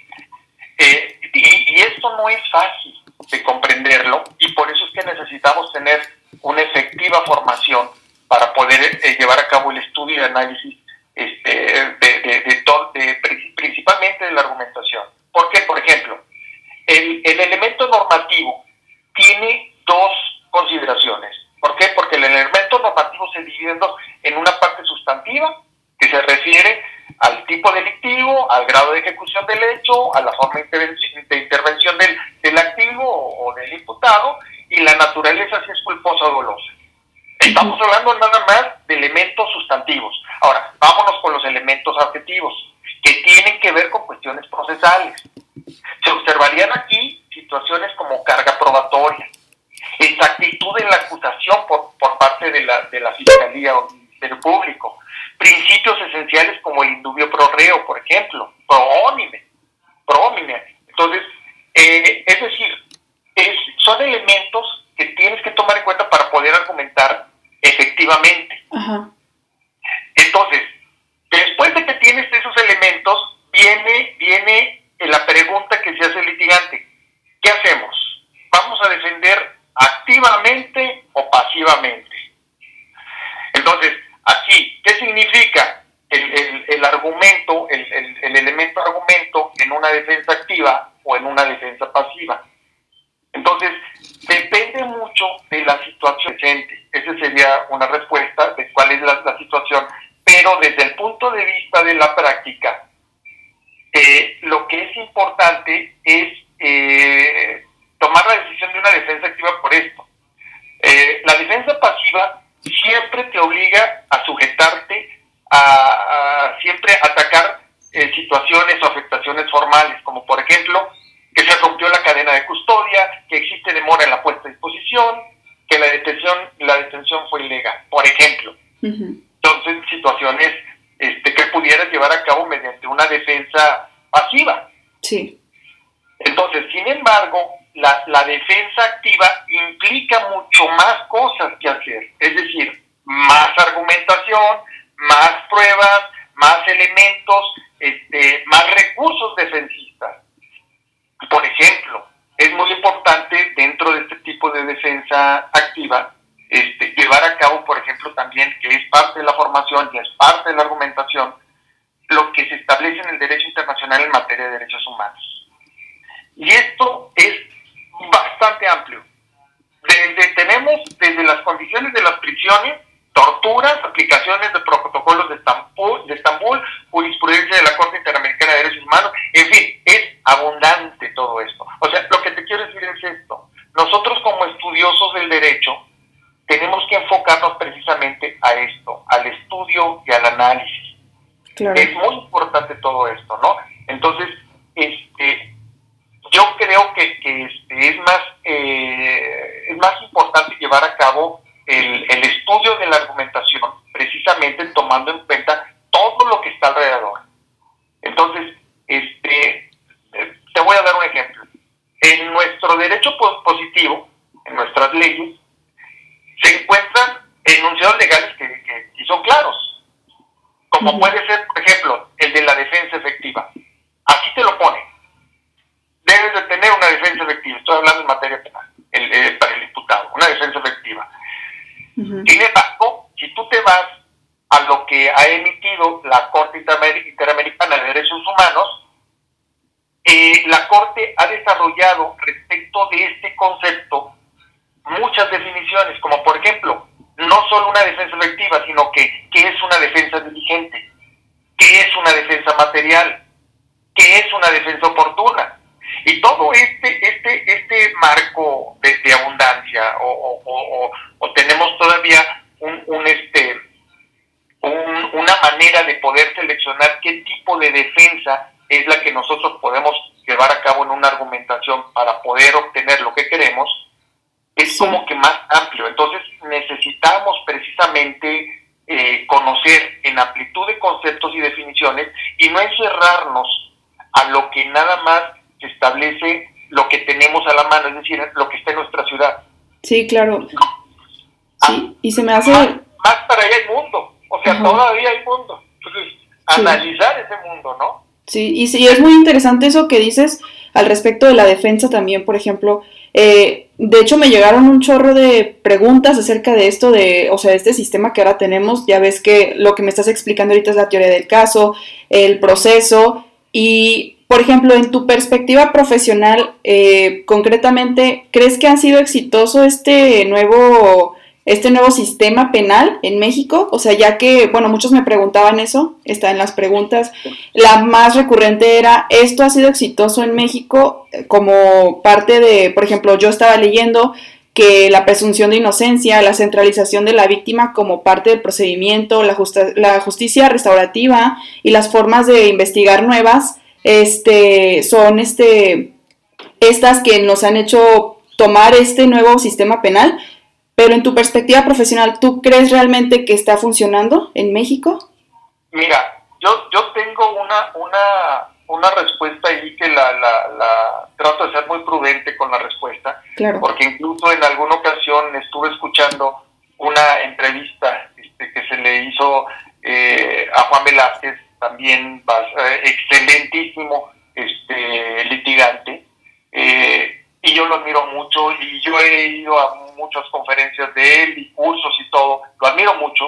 eh, y esto no es fácil de comprenderlo y por eso es que necesitamos tener una efectiva formación para poder eh, llevar a cabo el estudio y análisis este, de, de, principalmente de la argumentación. ¿Por qué? Por ejemplo, el, el elemento normativo tiene dos consideraciones. ¿Por qué? Porque el elemento normativo se divide en una parte sustantiva, que se refiere al tipo delictivo, al grado de ejecución del hecho, a la forma de intervención del, del activo o del imputado, y la naturaleza si es culposa o dolosa. Estamos hablando nada más de elementos sustantivos. Ahora, vámonos con los elementos adjetivos, que tienen que ver con cuestiones procesales. Se observarían aquí como carga probatoria, exactitud en la acusación por, por parte de la, de la Fiscalía o del Público, principios esenciales como el indubio pro reo, por ejemplo, pro homine, pro Entonces, eh, es decir, son elementos que tienes que tomar en cuenta para poder argumentar efectivamente. Entonces, después de que tienes esos elementos, viene, viene la pregunta que se hace el litigante. ¿Qué hacemos? ¿Vamos a defender activamente o pasivamente? Entonces, aquí, ¿qué significa el, el, argumento, el, el elemento argumento en una defensa activa o en una defensa pasiva? Entonces, depende mucho de la situación presente. Esa sería una respuesta de cuál es la, situación. Pero desde el punto de vista de la práctica, eh, lo que es importante es eh, tomar la decisión de una defensa activa por esto. Eh, la defensa pasiva siempre te obliga a sujetarte a, a siempre atacar situaciones o afectaciones formales, como por ejemplo que se rompió la cadena de custodia, que existe demora en la puesta a disposición, que la detención, la detención fue ilegal, por ejemplo. Entonces, situaciones este, que pudieras llevar a cabo mediante una defensa pasiva. Sí. Entonces, sin embargo, la, la defensa activa implica mucho más cosas que hacer, es decir, más argumentación, más pruebas, más elementos, este, más recursos defensistas. Por ejemplo, es muy importante dentro de este tipo de defensa activa este, llevar a cabo, por ejemplo, también, que es parte de la formación y es parte de la argumentación, lo que se establece en el derecho internacional en materia de derechos humanos. Y esto es bastante amplio. Desde, tenemos desde las condiciones de las prisiones, torturas, aplicaciones de protocolos de Estambul, de Estambul, jurisprudencia de la Corte Interamericana de Derechos Humanos, en fin, es abundante todo esto. O sea, lo que te quiero decir es esto. Nosotros como estudiosos del derecho tenemos que enfocarnos precisamente a esto, al estudio y al análisis. Es muy importante todo esto, ¿no? Entonces, este, yo creo que, este, es, más, eh, más importante llevar a cabo el, el estudio de la argumentación, precisamente tomando en cuenta todo lo que está alrededor. Entonces, este, eh, te voy a dar un ejemplo. En nuestro derecho positivo, en nuestras leyes, se encuentran enunciados legales que, que, son claros, como puede ser, por ejemplo, el de la defensa efectiva. Aquí te lo pone. Debes de tener una defensa efectiva. Estoy hablando en materia penal, el, el, para el diputado, una defensa efectiva. Uh -huh. Sin embargo, si tú te vas a lo que ha emitido la Corte Interamericana de Derechos Humanos, eh, la Corte ha desarrollado respecto de este concepto muchas definiciones, como por ejemplo, no solo una defensa efectiva, sino que qué es una defensa diligente, qué es una defensa material, qué es una defensa oportuna. Y todo este, este, este marco de, abundancia, o, tenemos todavía un, este, una manera de poder seleccionar qué tipo de defensa es la que nosotros podemos llevar a cabo en una argumentación para poder obtener lo que queremos, es como que más amplio. Entonces necesitamos precisamente eh, conocer en amplitud de conceptos y definiciones y no encerrarnos a lo que nada más se establece lo que tenemos a la mano, es decir, lo que está en nuestra ciudad. Sí, claro. Sí, y se me hace... Más, para allá hay mundo, o sea, todavía hay mundo. Entonces, analizar ese mundo, ¿no? Sí, y sí, es muy interesante eso que dices al respecto de la defensa también, por ejemplo, eh, de hecho, me llegaron un chorro de preguntas acerca de esto, de, o sea, este sistema que ahora tenemos. Ya ves que lo que me estás explicando ahorita es la teoría del caso, el proceso. Y, por ejemplo, en tu perspectiva profesional, eh, concretamente, ¿crees que ha sido exitoso este nuevo este nuevo sistema penal en México? O sea, ya que, bueno, muchos me preguntaban eso, está en las preguntas, la más recurrente era, ¿esto ha sido exitoso en México como parte de, por ejemplo, yo estaba leyendo que la presunción de inocencia, la centralización de la víctima como parte del procedimiento, la, la justicia restaurativa y las formas de investigar nuevas, este, son este, estas que nos han hecho tomar este nuevo sistema penal pero en tu perspectiva profesional, ¿tú crees realmente que está funcionando en México? Mira, yo, yo tengo una, una, una respuesta ahí que la, la, trato de ser muy prudente con la respuesta, claro. porque incluso en alguna ocasión estuve escuchando una entrevista este, que se le hizo eh, a Juan Velázquez, también eh, excelentísimo este, litigante, eh, y yo lo admiro mucho y yo he ido a muchas conferencias de él y cursos y todo, lo admiro mucho.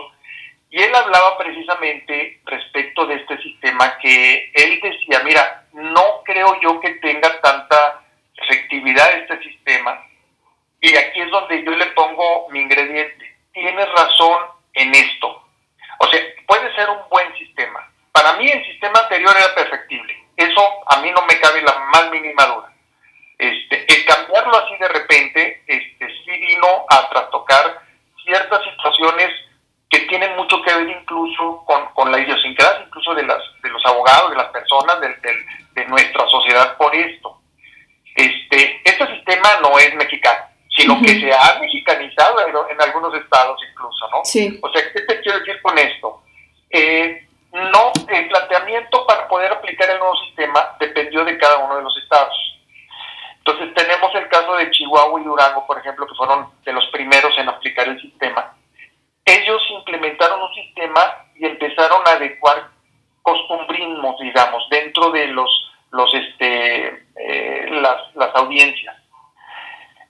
Y él hablaba precisamente respecto de este sistema que él decía, mira, no creo yo que tenga tanta efectividad este sistema. Y aquí es donde yo le pongo mi ingrediente. Tienes razón en esto. O sea, puede ser un buen sistema. Para mí el sistema anterior era perfectible. Eso a mí no me cabe la más mínima duda. Este, el cambiarlo así de repente, este, sí vino a trastocar ciertas situaciones que tienen mucho que ver incluso con, la idiosincrasia, incluso de, las, de los abogados, de las personas, de, de, nuestra sociedad por esto. Este, este sistema no es mexicano, sino que se ha mexicanizado en, algunos estados incluso, ¿no? Sí ¿qué te quiero decir con esto? Eh, no, el planteamiento para poder aplicar el nuevo sistema dependió de cada uno de los estados. Entonces tenemos el caso de Chihuahua y Durango, por ejemplo, que fueron de los primeros en aplicar el sistema. Ellos implementaron un sistema y empezaron a adecuar costumbrismos, digamos, dentro de los, los este, eh, las, las, audiencias.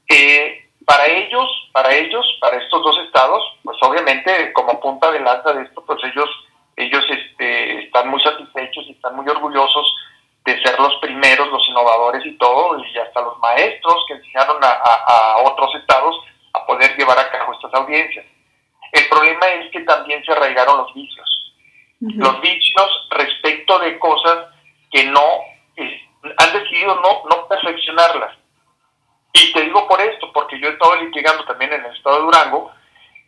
Eh, para ellos, para ellos, para estos dos estados, pues obviamente como punta de lanza de esto, pues ellos, ellos este, están muy satisfechos y están muy orgullosos de ser los primeros, los innovadores y todo, y hasta los maestros que enseñaron a, otros estados a poder llevar a cabo estas audiencias. El problema es que también se arraigaron los vicios. Los vicios respecto de cosas que no han decidido no, no perfeccionarlas. Y te digo por esto, porque yo he estado litigando también en el estado de Durango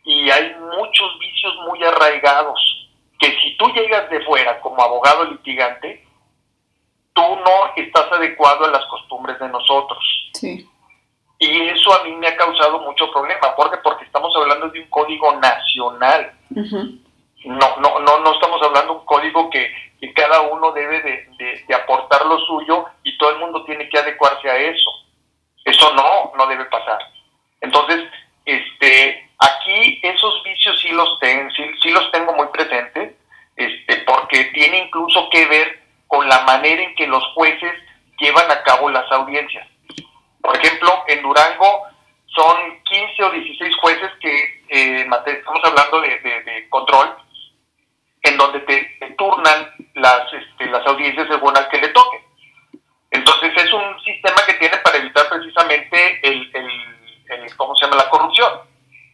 y hay muchos vicios muy arraigados que si tú llegas de fuera como abogado litigante, tú no estás adecuado a las costumbres de nosotros. Sí. Y eso a mí me ha causado mucho problema. ¿Por qué? Porque estamos hablando de un código nacional. no, no, no, no estamos hablando de un código que, cada uno debe de, aportar lo suyo y todo el mundo tiene que adecuarse a eso. Eso no, no debe pasar. Entonces, este, aquí esos vicios sí los tengo, sí, sí los tengo muy presentes, este, incluso que ver con la manera en que los jueces llevan a cabo las audiencias. Por ejemplo, en Durango son 15 o 16 jueces que, eh, estamos hablando de, control, en donde te, turnan las, este, las audiencias según al que le toque. Entonces es un sistema que tiene para evitar precisamente el, el, ¿cómo se llama?, la corrupción.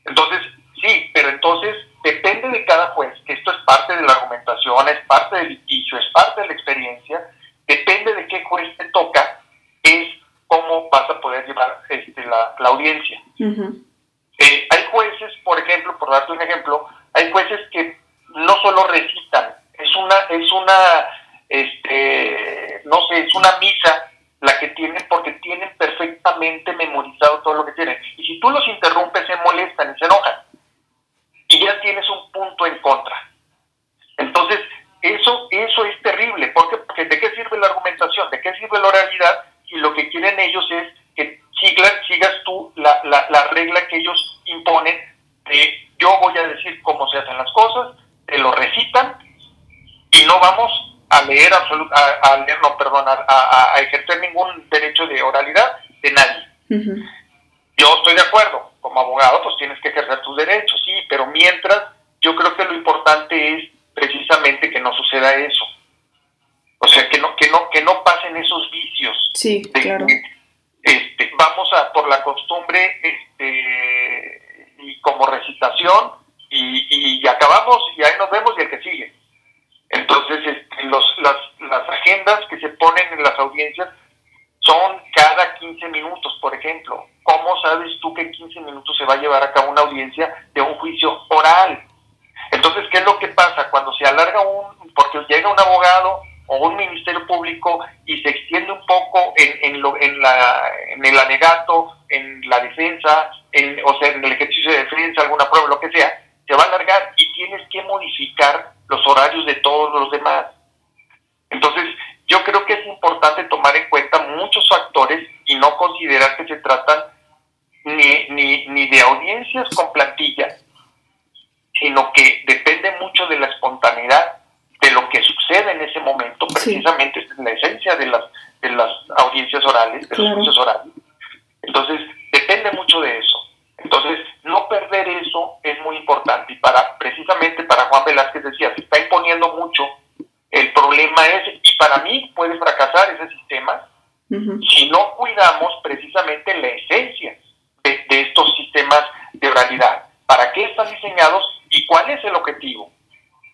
Entonces, sí, pero entonces depende de cada juez, que esto es parte de la argumentación, es parte del litigio, es parte de la experiencia, depende de qué juez te toca, es cómo vas a poder llevar este, la, audiencia. Eh, hay jueces, por ejemplo, por darte un ejemplo, hay jueces que no solo recitan, es una, es una, este, no sé, es una misa la que tienen porque tienen perfectamente memorizado todo lo que tienen. Y si tú los interrumpes, se molestan y se enojan. Y ya tienes un punto en contra. Entonces, eso, eso es terrible. ¿Por Porque ¿de qué sirve la argumentación? ¿De qué sirve la oralidad? Lo que quieren ellos es que sigas, sigas tú la, la, regla que ellos imponen de yo voy a decir cómo se hacen las cosas, te lo recitan y no vamos a leer absolut a, leer, no, perdón, a, ejercer ningún derecho de oralidad de nadie. Yo estoy de acuerdo, como abogado pues tienes que ejercer tus derechos, sí, pero mientras yo creo que lo importante es precisamente que no suceda eso. O sea, que no, que no, que no pasen esos vicios. Sí, claro. este, vamos a por la costumbre este, y como recitación y, y, acabamos y ahí nos vemos y el que sigue. Entonces, este, los, las, las agendas que se ponen en las audiencias son cada 15 minutos, por ejemplo. ¿Cómo sabes tú que en 15 minutos se va a llevar a cabo una audiencia de un juicio oral? Entonces, ¿qué es lo que pasa? Cuando se alarga un, porque llega un abogado o un ministerio público y se extiende un poco en, en, lo, en, la, en el alegato, en la defensa, en, o sea, en el ejercicio de defensa, alguna prueba, lo que sea, se va a alargar y tienes que modificar los horarios de todos los demás. Entonces, yo creo que es importante tomar en cuenta muchos factores y no considerar que se tratan ni, ni, ni de audiencias con plantillas, sino que depende mucho de la espontaneidad de lo que sucede en ese momento, precisamente es la esencia de las, de las audiencias orales, de los juicios orales. Entonces, depende mucho de eso. Entonces, no perder eso es muy importante. Y para, precisamente para Juan Velázquez decía, se está imponiendo mucho, el problema es, y para mí puede fracasar ese sistema, si no cuidamos precisamente la esencia de, de estos sistemas de oralidad. ¿Para qué están diseñados y cuál es el objetivo?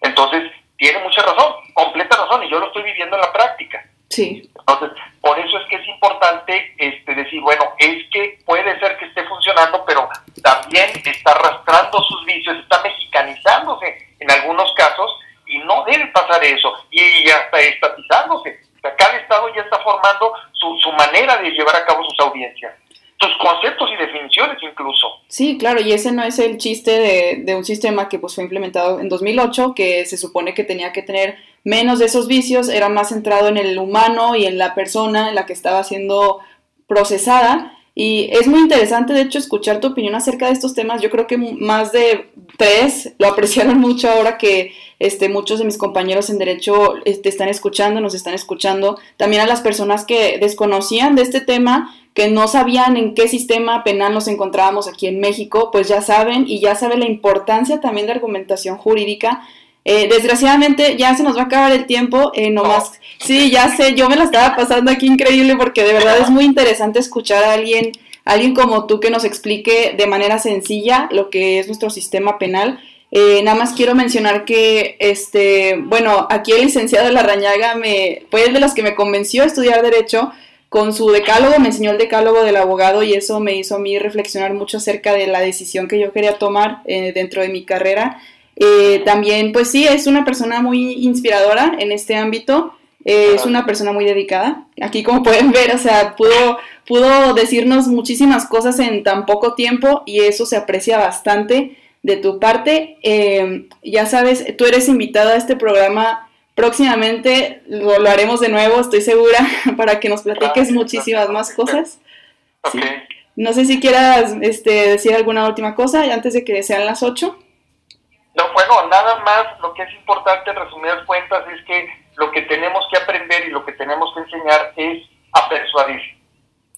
Entonces, tiene mucha razón, completa razón, y yo lo estoy viviendo en la práctica. Sí. Entonces, por eso es que es importante este, decir, bueno, es que puede ser que esté funcionando, pero también está arrastrando sus vicios, está mexicanizándose en algunos casos, y no debe pasar eso, y ya está estatizándose. cada estado ya está formando su, su manera de llevar a cabo sus audiencias tus conceptos y definiciones incluso. Claro, y ese no es el chiste de, de, un sistema que pues fue implementado en 2008, que se supone que tenía que tener menos de esos vicios, era más centrado en el humano y en la persona en la que estaba siendo procesada. Y es muy interesante, de hecho, escuchar tu opinión acerca de estos temas. Yo creo que más de tres lo apreciaron mucho ahora que este, muchos de mis compañeros en derecho te este, están escuchando, nos están escuchando. También a las personas que desconocían de este tema que no sabían en qué sistema penal nos encontrábamos aquí en México, pues ya saben y ya saben la importancia también de argumentación jurídica. Eh, desgraciadamente ya se nos va a acabar el tiempo, eh, nomás, sí, ya sé, yo me la estaba pasando aquí increíble porque de verdad es muy interesante escuchar a alguien, alguien como tú que nos explique de manera sencilla lo que es nuestro sistema penal. Eh, nada más quiero mencionar que, este, bueno, aquí el licenciado Larrañaga me, fue el de los que me convenció a estudiar Derecho, con su decálogo, me enseñó el decálogo del abogado y eso me hizo a mí reflexionar mucho acerca de la decisión que yo quería tomar eh, dentro de mi carrera. Eh, también, pues sí, es una persona muy inspiradora en este ámbito, eh, es una persona muy dedicada. Aquí, como pueden ver, o sea, pudo, pudo decirnos muchísimas cosas en tan poco tiempo y eso se aprecia bastante de tu parte. ya sabes, tú eres invitada a este programa próximamente lo, haremos de nuevo, estoy segura, para que nos platiques muchísimas más cosas. No sé si quieras este, decir alguna última cosa antes de que sean las 8. No, bueno, nada más, lo que es importante en resumidas cuentas es que lo que tenemos que aprender y lo que tenemos que enseñar es a persuadir.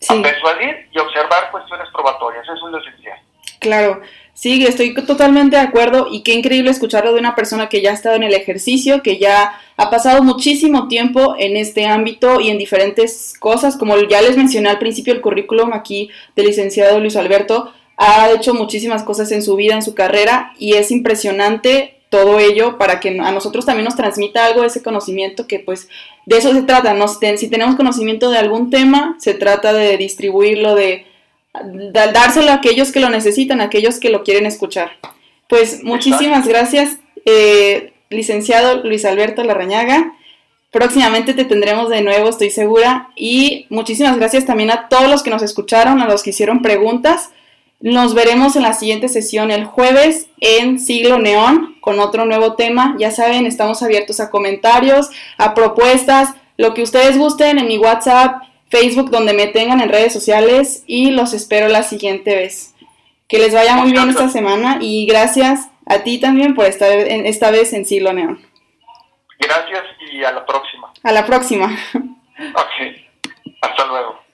A persuadir y observar cuestiones probatorias, eso es lo esencial. Claro, sí, estoy totalmente de acuerdo y qué increíble escucharlo de una persona que ya ha estado en el ejercicio, que ya ha pasado muchísimo tiempo en este ámbito y en diferentes cosas, como ya les mencioné al principio el currículum aquí del licenciado Luis Alberto, ha hecho muchísimas cosas en su vida, en su carrera y es impresionante todo ello para que a nosotros también nos transmita algo de ese conocimiento que pues de eso se trata, ¿no? si tenemos conocimiento de algún tema, se trata de distribuirlo, de, dárselo a aquellos que lo necesitan, a aquellos que lo quieren escuchar. Pues muchísimas gracias, eh, licenciado Luis Alberto Larrañaga. Próximamente te tendremos de nuevo, estoy segura. Y muchísimas gracias también a todos los que nos escucharon, a los que hicieron preguntas. Nos veremos en la siguiente sesión el jueves en Siglo Neón con otro nuevo tema. Ya saben, estamos abiertos a comentarios, a propuestas, lo que ustedes gusten en mi WhatsApp, Facebook, donde me tengan en redes sociales y los espero la siguiente vez. Que les vaya muy bien esta semana y gracias a ti también por estar en, esta vez en Siglo Neón. Gracias y a la próxima. A la próxima. Ok, hasta luego.